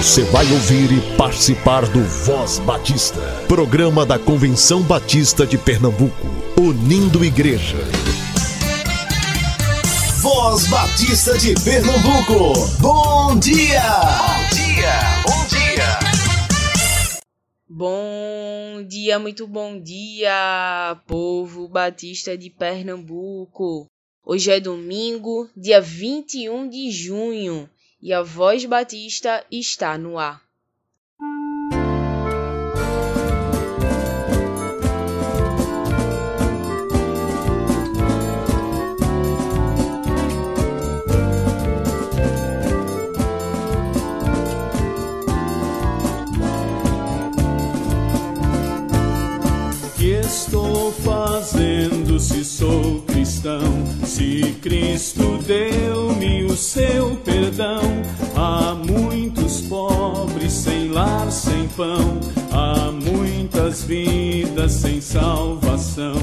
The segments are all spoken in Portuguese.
Você vai ouvir e participar do Voz Batista, programa da Convenção Batista de Pernambuco, unindo igreja. Voz Batista de Pernambuco, bom dia! Bom dia, bom dia! Bom dia, muito bom dia, povo batista de Pernambuco. Hoje é domingo, dia 21 de junho e a Voz Batista está no ar. estou fazendo se sou Se Cristo deu-me o seu perdão, há muitos pobres sem lar, sem pão, há muitas vidas sem salvação.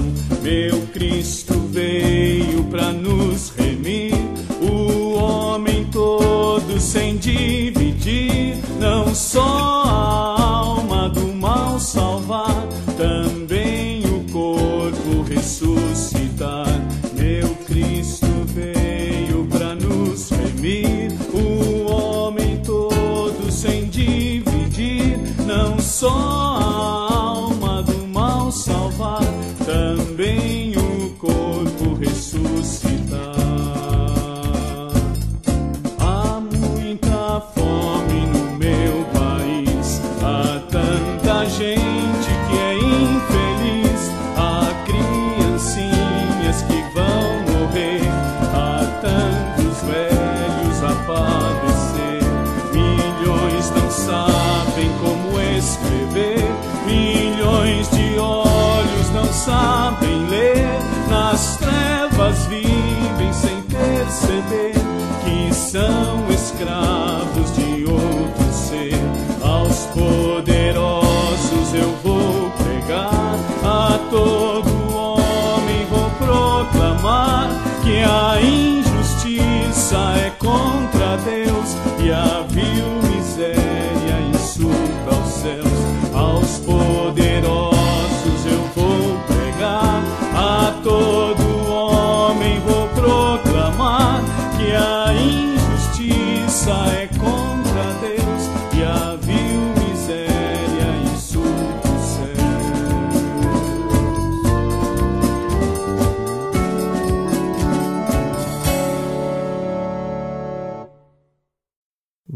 Meu Cristo veio para nos remir, o homem todo sem dividir, não só a alma do mal salvar, também o corpo ressuscitar. Não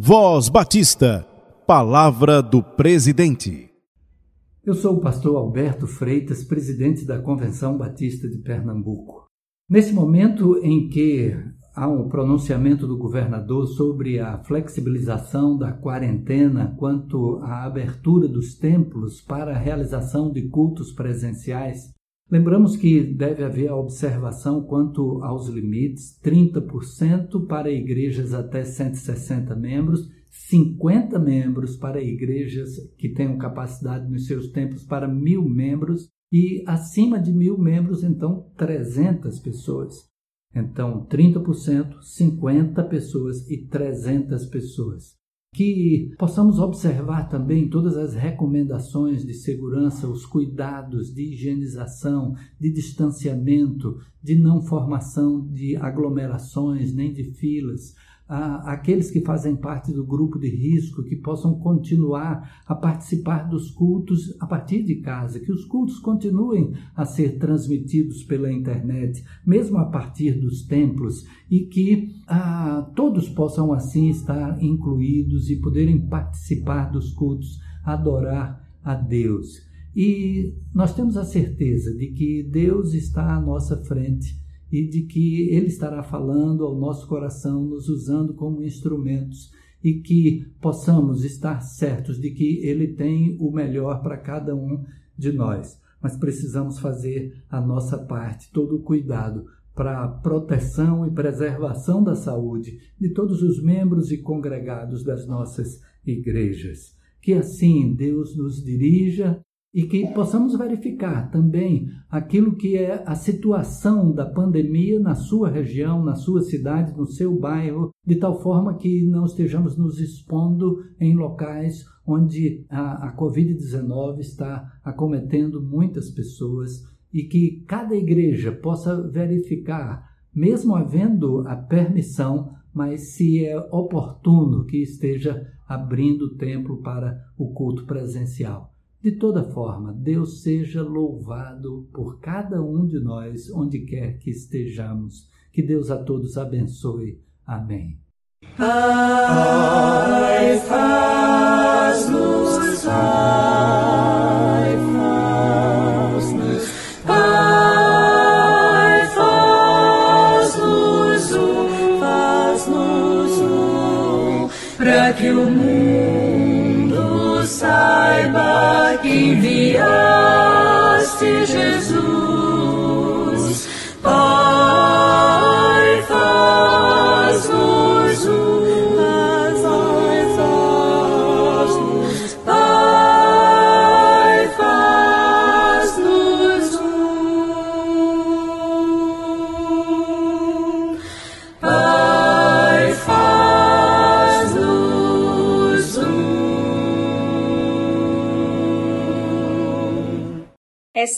Voz Batista, palavra do presidente. Eu sou o pastor Alberto Freitas, presidente da Convenção Batista de Pernambuco. Nesse momento em que há um pronunciamento do governador sobre a flexibilização da quarentena quanto à abertura dos templos para a realização de cultos presenciais, lembramos que deve haver a observação quanto aos limites: 30% para igrejas até 160 membros 50 membros para igrejas que tenham capacidade nos seus templos para mil membros e acima de mil membros, então 300 pessoas. Então, 30%, 50 pessoas e 300 pessoas. Que possamos observar também todas as recomendações de segurança, os cuidados de higienização, de distanciamento, de não formação de aglomerações nem de filas, aqueles que fazem parte do grupo de risco que possam continuar a participar dos cultos a partir de casa, que os cultos continuem a ser transmitidos pela internet, mesmo a partir dos templos, e que ah, todos possam assim estar incluídos e poderem participar dos cultos, adorar a Deus. E nós temos a certeza de que Deus está à nossa frente e de que Ele estará falando ao nosso coração, nos usando como instrumentos e que possamos estar certos de que Ele tem o melhor para cada um de nós. Mas precisamos fazer a nossa parte, todo o cuidado para a proteção e preservação da saúde de todos os membros e congregados das nossas igrejas. Que assim Deus nos dirija e que possamos verificar também aquilo que é a situação da pandemia na sua região, na sua cidade, no seu bairro, de tal forma que não estejamos nos expondo em locais onde a, a Covid-19 está acometendo muitas pessoas e que cada igreja possa verificar, mesmo havendo a permissão, mas se é oportuno que esteja abrindo o templo para o culto presencial. De toda forma, Deus seja louvado por cada um de nós, onde quer que estejamos. Que Deus a todos abençoe. Amém. Ai, faz-nos, ai, faz-nos, ai, faz-nos, faz-nos, para que o mundo saiba enviaste Jesus,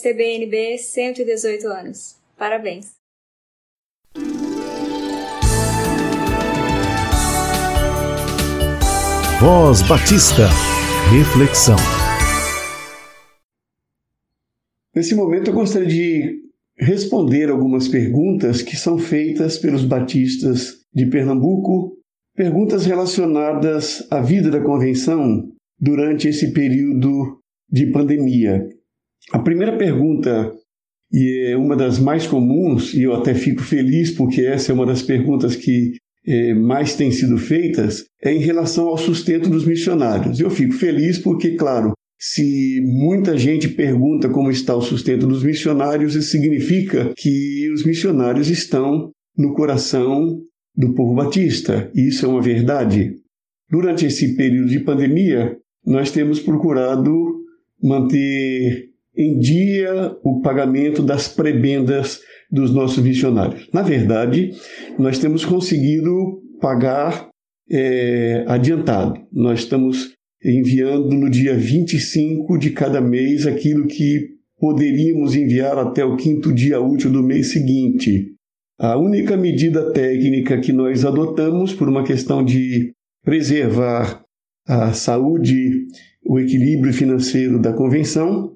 STBNB 118 anos. Parabéns! Voz Batista. Reflexão. Nesse momento eu gostaria de responder algumas perguntas que são feitas pelos batistas de Pernambuco, perguntas relacionadas à vida da convenção durante esse período de pandemia. A primeira pergunta, e é uma das mais comuns, e eu até fico feliz porque essa é uma das perguntas que eh, mais têm sido feitas, é em relação ao sustento dos missionários. Eu fico feliz porque, claro, se muita gente pergunta como está o sustento dos missionários, isso significa que os missionários estão no coração do povo batista. E isso é uma verdade. Durante esse período de pandemia, nós temos procurado manter em dia o pagamento das prebendas dos nossos missionários. Na verdade, nós temos conseguido pagar é, adiantado. Nós estamos enviando no dia 25 de cada mês aquilo que poderíamos enviar até o quinto dia útil do mês seguinte. A única medida técnica que nós adotamos por uma questão de preservar a saúde, o equilíbrio financeiro da convenção,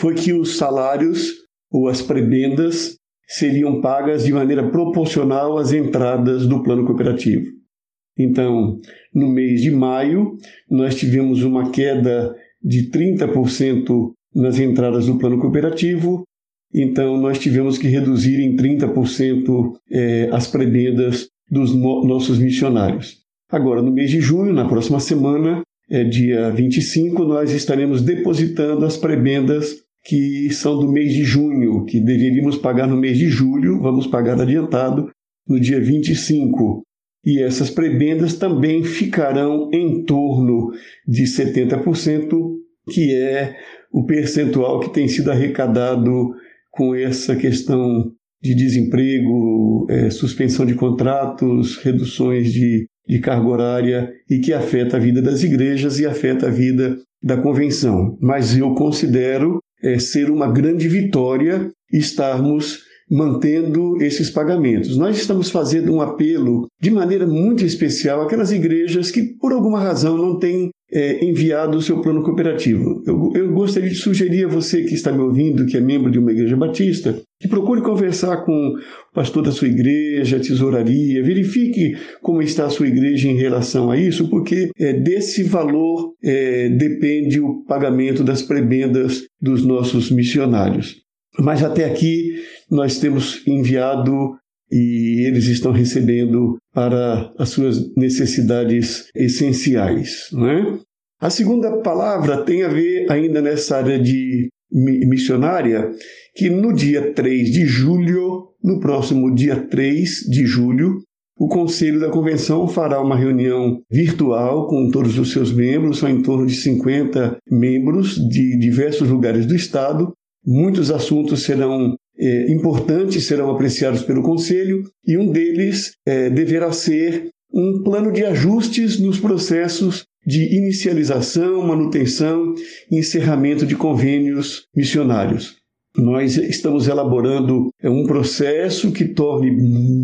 foi que os salários ou as prebendas seriam pagas de maneira proporcional às entradas do plano cooperativo. Então, no mês de maio, nós tivemos uma queda de 30% nas entradas do plano cooperativo, então nós tivemos que reduzir em 30% eh, as prebendas dos no nossos missionários. Agora, no mês de junho, na próxima semana, é, dia 25, nós estaremos depositando as prebendas que são do mês de junho, que deveríamos pagar no mês de julho, vamos pagar adiantado no dia 25. E essas prebendas também ficarão em torno de 70%, que é o percentual que tem sido arrecadado com essa questão de desemprego, é, suspensão de contratos, reduções de, de carga horária e que afeta a vida das igrejas e afeta a vida da convenção. Mas eu considero é, ser uma grande vitória estarmos mantendo esses pagamentos. Nós estamos fazendo um apelo de maneira muito especial àquelas igrejas que, por alguma razão, não têm é, enviado o seu plano cooperativo. Eu, eu gostaria de sugerir a você que está me ouvindo, que é membro de uma igreja batista, que procure conversar com o pastor da sua igreja, tesouraria, verifique como está a sua igreja em relação a isso, porque é, desse valor é, depende o pagamento das prebendas dos nossos missionários. Mas até aqui nós temos enviado e eles estão recebendo para as suas necessidades essenciais. Não é? A segunda palavra tem a ver ainda nessa área de missionária, que no dia 3 de julho, no próximo dia 3 de julho, o Conselho da Convenção fará uma reunião virtual com todos os seus membros, são em torno de 50 membros de diversos lugares do Estado. Muitos assuntos serão é, importantes, serão apreciados pelo Conselho, e um deles é, deverá ser um plano de ajustes nos processos de inicialização, manutenção e encerramento de convênios missionários. Nós estamos elaborando é, um processo que torne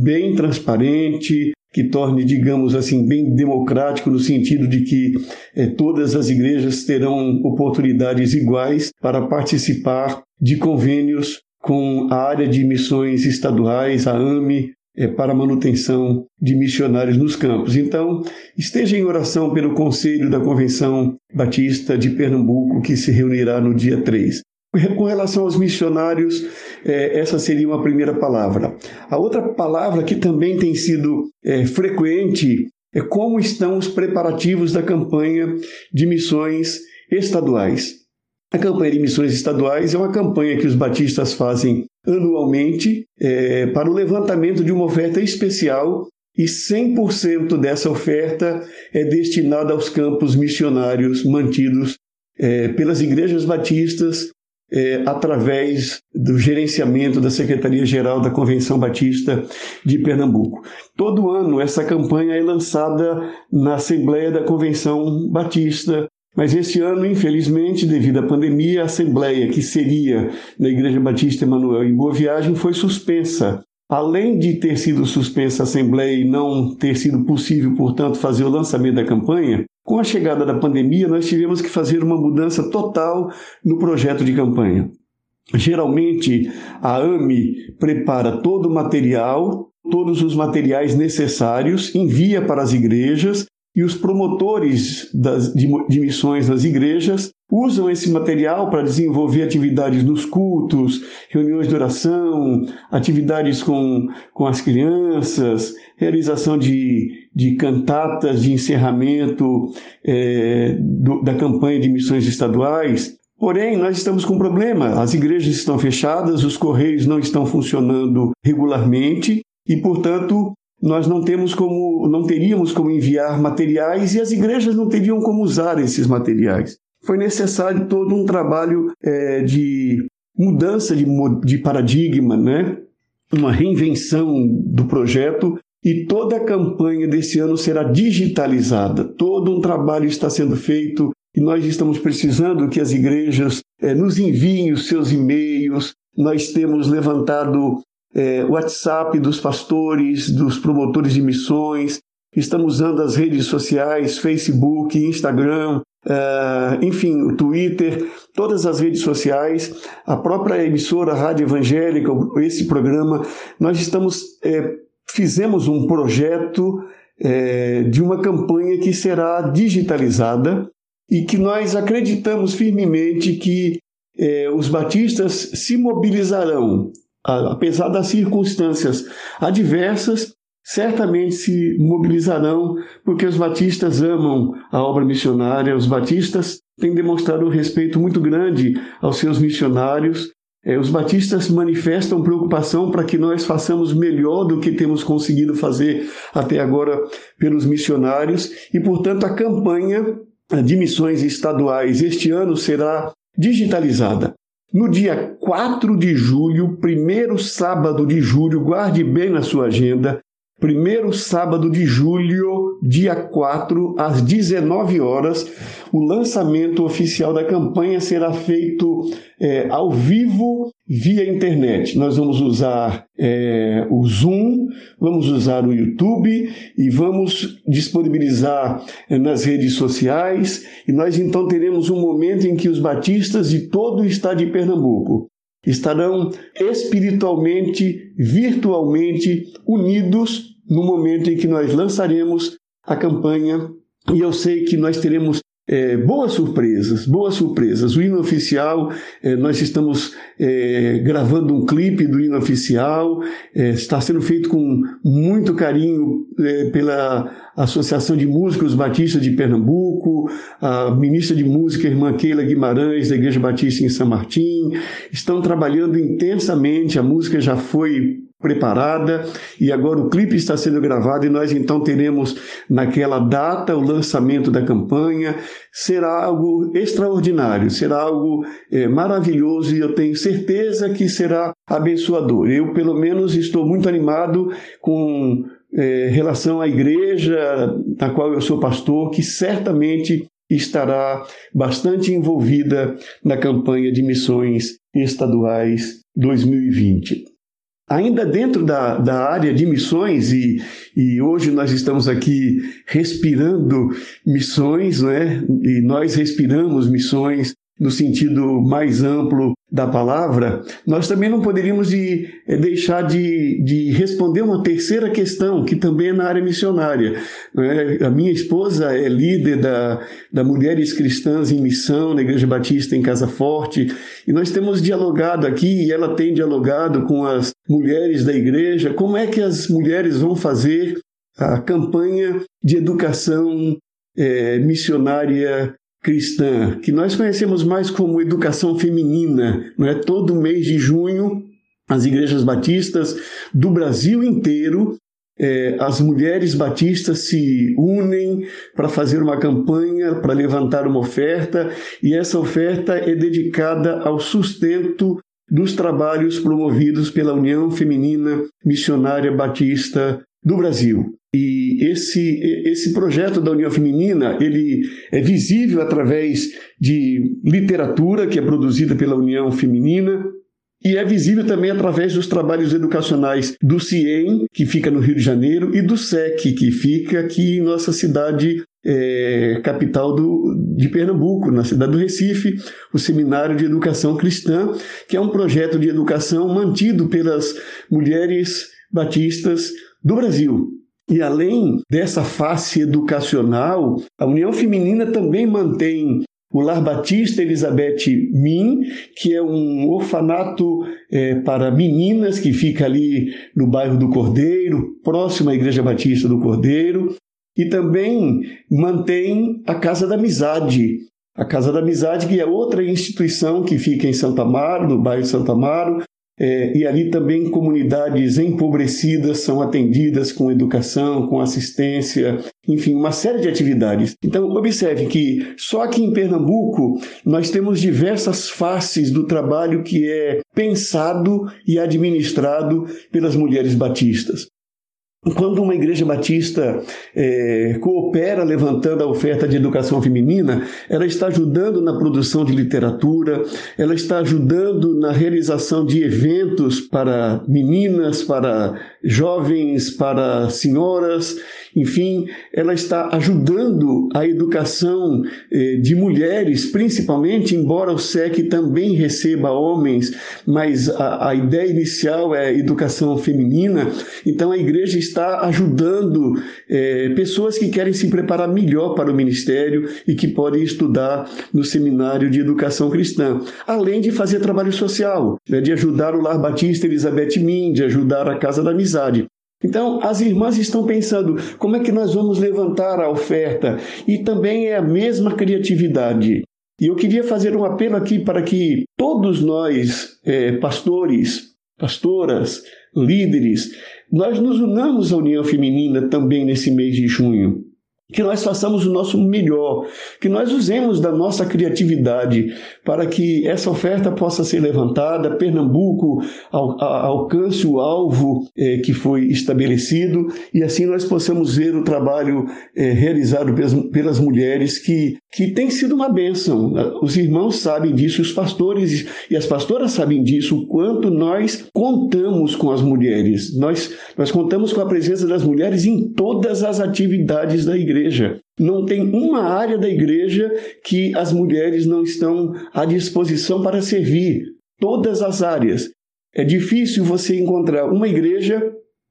bem transparente, que torne, digamos assim, bem democrático, no sentido de que é, todas as igrejas terão oportunidades iguais para participar de convênios com a área de missões estaduais, a AME, é, para manutenção de missionários nos campos. Então, esteja em oração pelo Conselho da Convenção Batista de Pernambuco, que se reunirá no dia 3. Com relação aos missionários, é, essa seria uma primeira palavra. A outra palavra que também tem sido é, frequente é como estão os preparativos da campanha de missões estaduais. A campanha de missões estaduais é uma campanha que os batistas fazem anualmente é, para o levantamento de uma oferta especial e 100% dessa oferta é destinada aos campos missionários mantidos é, pelas igrejas batistas é, através do gerenciamento da Secretaria-Geral da Convenção Batista de Pernambuco. Todo ano essa campanha é lançada na Assembleia da Convenção Batista, mas esse ano, infelizmente, devido à pandemia, a Assembleia, que seria na Igreja Batista Emanuel em Boa Viagem, foi suspensa. Além de ter sido suspensa a Assembleia e não ter sido possível, portanto, fazer o lançamento da campanha, com a chegada da pandemia, nós tivemos que fazer uma mudança total no projeto de campanha. Geralmente, a AME prepara todo o material, todos os materiais necessários, envia para as igrejas e os promotores das, de, de missões nas igrejas usam esse material para desenvolver atividades nos cultos, reuniões de oração, atividades com, com as crianças, realização de, de cantatas de encerramento é, do, da campanha de missões estaduais. Porém, nós estamos com um problema. As igrejas estão fechadas, os correios não estão funcionando regularmente e, portanto, nós não temos como, não teríamos como enviar materiais e as igrejas não teriam como usar esses materiais. Foi necessário todo um trabalho é, de mudança de, de paradigma, né? uma reinvenção do projeto e toda a campanha desse ano será digitalizada. Todo um trabalho está sendo feito e nós estamos precisando que as igrejas é, nos enviem os seus e-mails. Nós temos levantado é, WhatsApp dos pastores, dos promotores de missões, estamos usando as redes sociais, Facebook, Instagram, Uh, enfim, o Twitter, todas as redes sociais, a própria emissora Rádio Evangélica, esse programa, nós estamos, é, fizemos um projeto é, de uma campanha que será digitalizada e que nós acreditamos firmemente que é, os batistas se mobilizarão apesar das circunstâncias adversas, certamente se mobilizarão, porque os batistas amam a obra missionária, os batistas têm demonstrado um respeito muito grande aos seus missionários. É, os batistas manifestam preocupação para que nós façamos melhor do que temos conseguido fazer até agora pelos missionários, e, portanto, a campanha de missões estaduais este ano será digitalizada. No dia 4 de julho, primeiro sábado de julho, guarde bem na sua agenda, primeiro sábado de julho, dia 4, às 19 horas, o lançamento oficial da campanha será feito é, ao vivo via internet. Nós vamos usar é, o Zoom, vamos usar o YouTube e vamos disponibilizar é, nas redes sociais. E nós então teremos um momento em que os batistas de todo o estado de Pernambuco estarão espiritualmente, virtualmente unidos no momento em que nós lançaremos a campanha. E eu sei que nós teremos é, boas surpresas, boas surpresas. O hino oficial, é, nós estamos é, gravando um clipe do hino oficial, é, está sendo feito com muito carinho é, pela Associação de Músicos Batistas de Pernambuco, a ministra de Música, irmã Keila Guimarães, da Igreja Batista em São Martim, estão trabalhando intensamente. A música já foi preparada e agora o clipe está sendo gravado e nós então teremos naquela data o lançamento da campanha. Será algo extraordinário, será algo é, maravilhoso e eu tenho certeza que será abençoador. Eu, pelo menos, estou muito animado com é, relação à igreja na qual eu sou pastor, que certamente estará bastante envolvida na campanha de missões estaduais 2020. Ainda dentro da, da área de missões, e, e hoje nós estamos aqui respirando missões, né? e nós respiramos missões no sentido mais amplo da palavra, nós também não poderíamos de, é, deixar de, de responder uma terceira questão, que também é na área missionária. É? A minha esposa é líder da, da Mulheres Cristãs em Missão, na Igreja Batista em Casa Forte, e nós temos dialogado aqui, e ela tem dialogado com as mulheres da igreja, como é que as mulheres vão fazer a campanha de educação é, missionária cristã, que nós conhecemos mais como educação feminina, não é? Todo mês de junho, as igrejas batistas do Brasil inteiro, é, as mulheres batistas se unem para fazer uma campanha, para levantar uma oferta, e essa oferta é dedicada ao sustento dos trabalhos promovidos pela União Feminina Missionária Batista do Brasil. E esse, esse projeto da União Feminina, ele é visível através de literatura que é produzida pela União Feminina, e é visível também através dos trabalhos educacionais do CIEM, que fica no Rio de Janeiro, e do SEC, que fica aqui em nossa cidade é, capital do, de Pernambuco, na cidade do Recife, o Seminário de Educação Cristã, que é um projeto de educação mantido pelas mulheres batistas do Brasil. E além dessa face educacional, a União Feminina também mantém o Lar Batista Elizabeth Min, que é um orfanato é, para meninas que fica ali no bairro do Cordeiro, próximo à Igreja Batista do Cordeiro, e também mantém a Casa da Amizade. A Casa da Amizade, que é outra instituição que fica em Santa Amaro, no bairro de Santa Amaro, é, e ali também comunidades empobrecidas são atendidas com educação, com assistência, enfim, uma série de atividades. Então, observe que só aqui em Pernambuco nós temos diversas faces do trabalho que é pensado e administrado pelas mulheres batistas. Quando uma igreja batista é, coopera levantando a oferta de educação feminina, ela está ajudando na produção de literatura, ela está ajudando na realização de eventos para meninas, para jovens, para senhoras, enfim, ela está ajudando a educação eh, de mulheres, principalmente, embora o SEC também receba homens, mas a, a ideia inicial é educação feminina, então a igreja está ajudando eh, pessoas que querem se preparar melhor para o ministério e que podem estudar no seminário de educação cristã, além de fazer trabalho social, né, de ajudar o Lar Batista Elizabeth Min, de ajudar a Casa da Amizade. Então, as irmãs estão pensando como é que nós vamos levantar a oferta e também é a mesma criatividade. E eu queria fazer um apelo aqui para que todos nós, é, pastores, pastoras, líderes, nós nos unamos à União Feminina também nesse mês de junho que nós façamos o nosso melhor, que nós usemos da nossa criatividade para que essa oferta possa ser levantada, Pernambuco al, alcance o alvo é, que foi estabelecido e assim nós possamos ver o trabalho é, realizado pelas, pelas mulheres que, que tem sido uma bênção. Os irmãos sabem disso, os pastores e as pastoras sabem disso, o quanto nós contamos com as mulheres. Nós, nós contamos com a presença das mulheres em todas as atividades da igreja. Não tem uma área da igreja que as mulheres não estão à disposição para servir. Todas as áreas. É difícil você encontrar uma igreja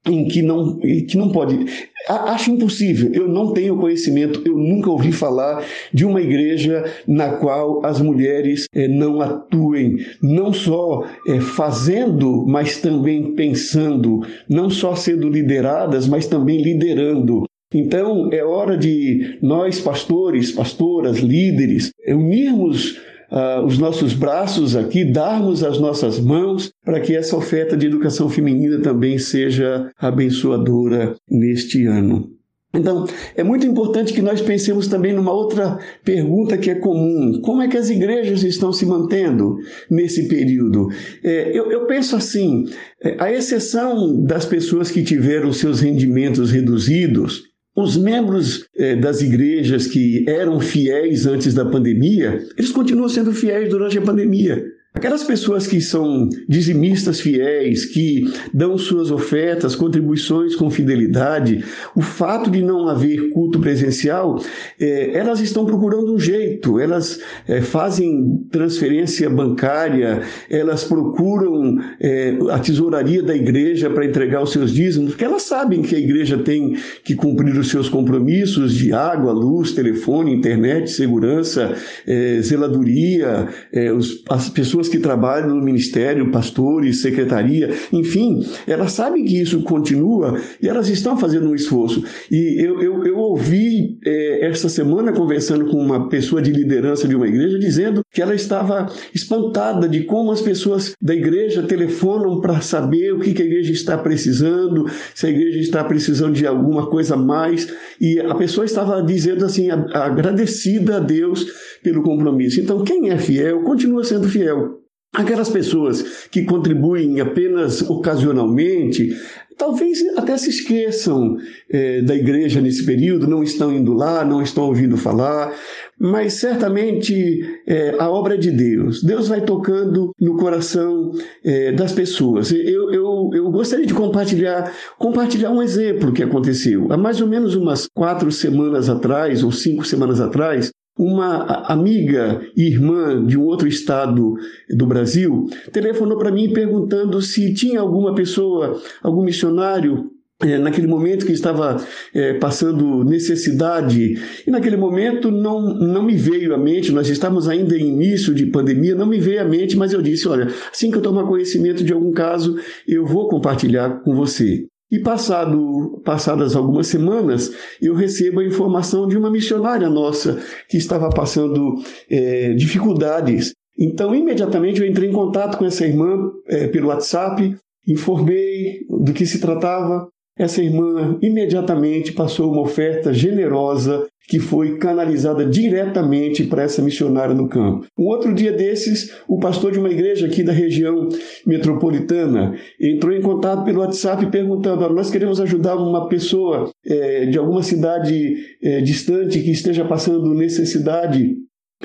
em que não, que não pode. Acho impossível. Eu não tenho conhecimento, eu nunca ouvi falar de uma igreja na qual as mulheres é, não atuem, não só é, fazendo, mas também pensando, não só sendo lideradas, mas também liderando. Então, é hora de nós, pastores, pastoras, líderes, unirmos uh, os nossos braços aqui, darmos as nossas mãos para que essa oferta de educação feminina também seja abençoadora neste ano. Então, é muito importante que nós pensemos também numa outra pergunta que é comum: como é que as igrejas estão se mantendo nesse período? É, eu, eu, penso assim: é, a exceção das pessoas que tiveram seus rendimentos reduzidos, os membros é, das igrejas que eram fiéis antes da pandemia, eles continuam sendo fiéis durante a pandemia. Aquelas pessoas que são dizimistas fiéis, que dão suas ofertas, contribuições com fidelidade, o fato de não haver culto presencial, é, elas estão procurando um jeito, elas é, fazem transferência bancária, elas procuram é, a tesouraria da igreja para entregar os seus dízimos, porque elas sabem que a igreja tem que cumprir os seus compromissos de água, luz, telefone, internet, segurança, é, zeladoria, é, os, as pessoas pessoas que trabalham no ministério, pastores, secretaria, enfim, elas sabem que isso continua e elas estão fazendo um esforço. E eu, eu, eu ouvi é, essa semana conversando com uma pessoa de liderança de uma igreja dizendo que ela estava espantada de como as pessoas da igreja telefonam para saber o que, que a igreja está precisando, se a igreja está precisando de alguma coisa a mais. E a pessoa estava dizendo assim, agradecida a Deus pelo compromisso. Então, quem é fiel continua sendo fiel. Aquelas pessoas que contribuem apenas ocasionalmente, talvez até se esqueçam é, da igreja nesse período, não estão indo lá, não estão ouvindo falar, mas certamente é, a obra é de Deus. Deus vai tocando no coração é, das pessoas. Eu, eu, eu gostaria de compartilhar, compartilhar um exemplo que aconteceu. Há mais ou menos umas quatro semanas atrás, ou cinco semanas atrás, uma amiga e irmã de um outro estado do Brasil telefonou para mim perguntando se tinha alguma pessoa, algum missionário é, naquele momento que estava é, passando necessidade, e naquele momento não, não me veio à mente, nós estávamos ainda em início de pandemia, não me veio à mente, mas eu disse: olha, assim que eu tomar conhecimento de algum caso, eu vou compartilhar com você. E passado, passadas algumas semanas, eu recebo a informação de uma missionária nossa que estava passando é, dificuldades. Então, imediatamente eu entrei em contato com essa irmã é, pelo WhatsApp, informei do que se tratava. Essa irmã imediatamente passou uma oferta generosa que foi canalizada diretamente para essa missionária no campo. Um outro dia desses, o pastor de uma igreja aqui da região metropolitana entrou em contato pelo WhatsApp perguntando: nós queremos ajudar uma pessoa é, de alguma cidade é, distante que esteja passando necessidade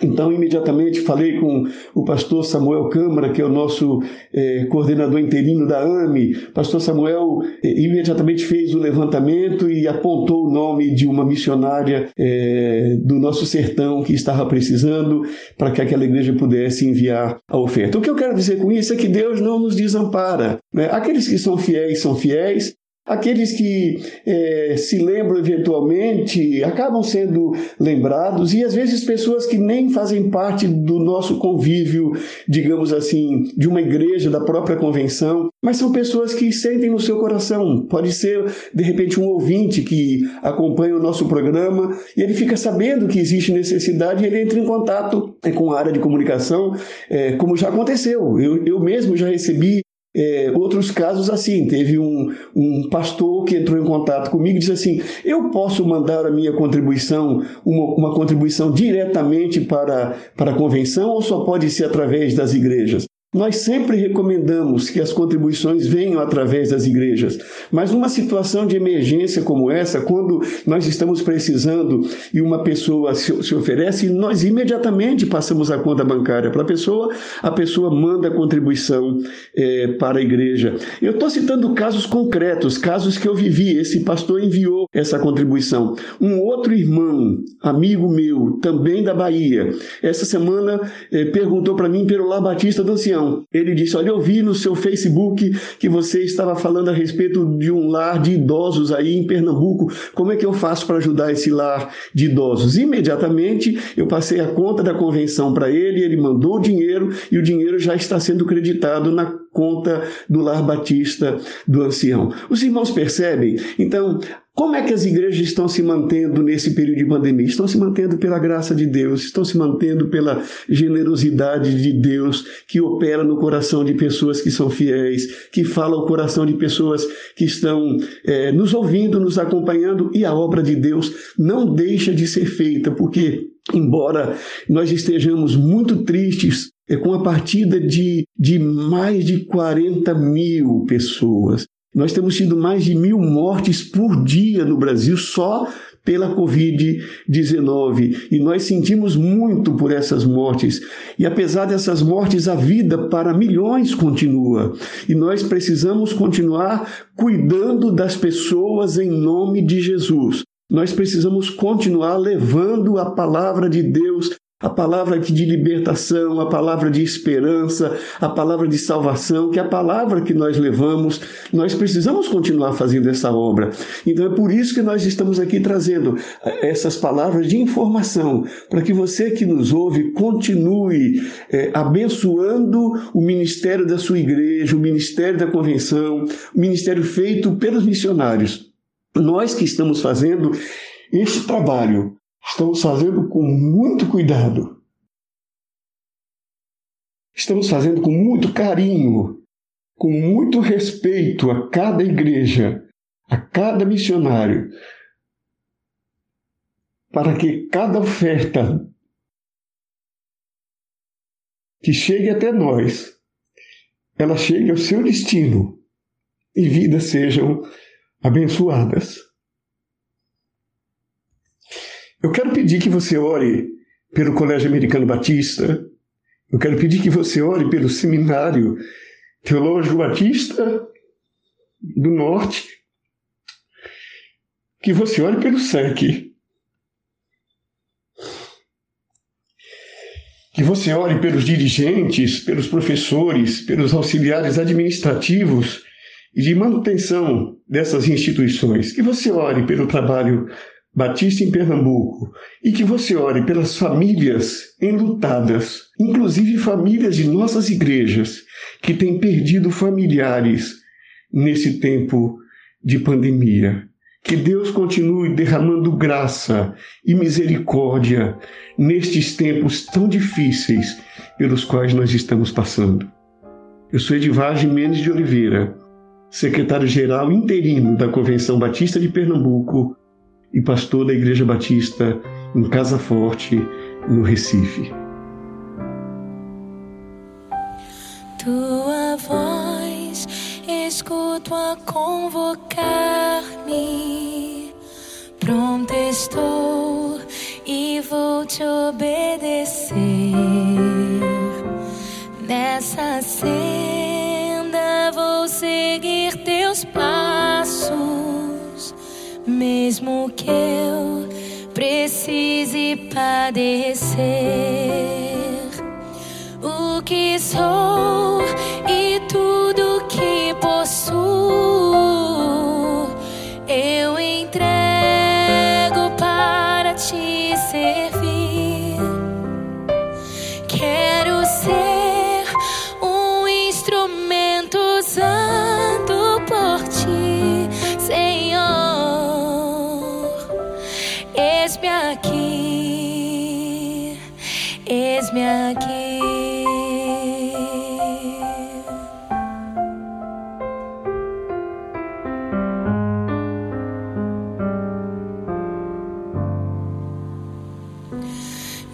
então, imediatamente falei com o pastor Samuel Câmara, que é o nosso eh, coordenador interino da AME. Pastor Samuel eh, imediatamente fez o levantamento e apontou o nome de uma missionária eh, do nosso sertão que estava precisando para que aquela igreja pudesse enviar a oferta. O que eu quero dizer com isso é que Deus não nos desampara. Né? Aqueles que são fiéis são fiéis, Aqueles que é, se lembram eventualmente acabam sendo lembrados, e às vezes pessoas que nem fazem parte do nosso convívio, digamos assim, de uma igreja, da própria convenção, mas são pessoas que sentem no seu coração. Pode ser, de repente, um ouvinte que acompanha o nosso programa e ele fica sabendo que existe necessidade e ele entra em contato é, com a área de comunicação, é, como já aconteceu. Eu, eu mesmo já recebi é, outros casos assim, teve um, um pastor que entrou em contato comigo e disse assim: Eu posso mandar a minha contribuição, uma, uma contribuição diretamente para, para a convenção ou só pode ser através das igrejas? Nós sempre recomendamos que as contribuições venham através das igrejas, mas numa situação de emergência como essa, quando nós estamos precisando e uma pessoa se, oferece, nós imediatamente passamos a conta bancária para a pessoa, a pessoa manda a contribuição é, para a igreja. Eu estou citando casos concretos, casos que eu vivi. Esse pastor enviou essa contribuição. Um outro irmão, amigo meu, também da Bahia, essa semana é, perguntou para mim pelo Lá Batista do Ancião ele disse: Olha, eu vi no seu Facebook que você estava falando a respeito de um lar de idosos aí em Pernambuco. Como é que eu faço para ajudar esse lar de idosos? Imediatamente eu passei a conta da convenção para ele, ele mandou o dinheiro e o dinheiro já está sendo creditado na conta do Lar Batista do Ancião. Os irmãos percebem? Então, como é que as igrejas estão se mantendo nesse período de pandemia? Estão se mantendo pela graça de Deus, estão se mantendo pela generosidade de Deus que opera no coração de pessoas que são fiéis, que fala o coração de pessoas que estão é, nos ouvindo, nos acompanhando, e a obra de Deus não deixa de ser feita, porque, embora nós estejamos muito tristes é, com a partida de, de mais de 40 mil pessoas, nós temos tido mais de mil mortes por dia no Brasil só pela Covid-19 e nós sentimos muito por essas mortes. E apesar dessas mortes, a vida para milhões continua e nós precisamos continuar cuidando das pessoas em nome de Jesus. Nós precisamos continuar levando a palavra de Deus a palavra de libertação, a palavra de esperança, a palavra de salvação, que é a palavra que nós levamos, nós precisamos continuar fazendo essa obra. Então é por isso que nós estamos aqui trazendo essas palavras de informação, para que você que nos ouve continue é, abençoando o ministério da sua igreja, o ministério da convenção, o ministério feito pelos missionários. Nós que estamos fazendo este trabalho Estamos fazendo com muito cuidado. Estamos fazendo com muito carinho, com muito respeito a cada igreja, a cada missionário, para que cada oferta que chegue até nós, ela chegue ao seu destino e vidas sejam abençoadas. Eu quero pedir que você ore pelo Colégio Americano Batista. Eu quero pedir que você ore pelo Seminário Teológico Batista do Norte. Que você ore pelo SEC. Que você ore pelos dirigentes, pelos professores, pelos auxiliares administrativos e de manutenção dessas instituições. Que você ore pelo trabalho Batista em Pernambuco, e que você ore pelas famílias enlutadas, inclusive famílias de nossas igrejas que têm perdido familiares nesse tempo de pandemia. Que Deus continue derramando graça e misericórdia nestes tempos tão difíceis pelos quais nós estamos passando. Eu sou Edivar Mendes de Oliveira, secretário-geral interino da Convenção Batista de Pernambuco e pastor da Igreja Batista em Casa Forte, no Recife. Tua voz escuto a convocar-me, pronto estou e vou te obedecer nessa senda mesmo que eu precise padecer. O que sou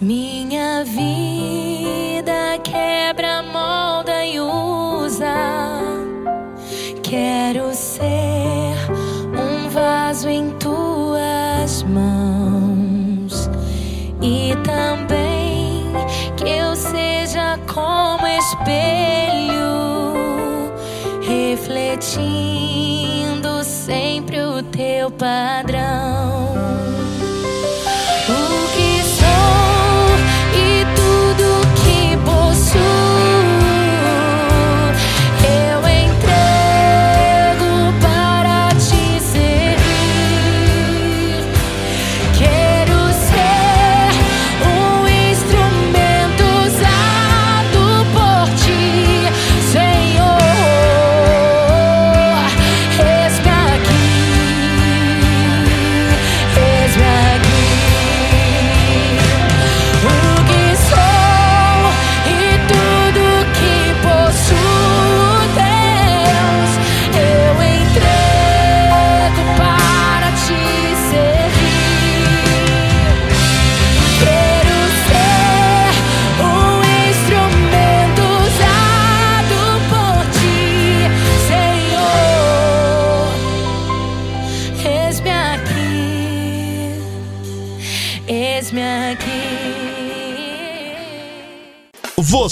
Minha vida quebra, molda e usa. Quero ser um vaso em tuas mãos e também que eu seja como espelho, refletindo sempre o teu padrão.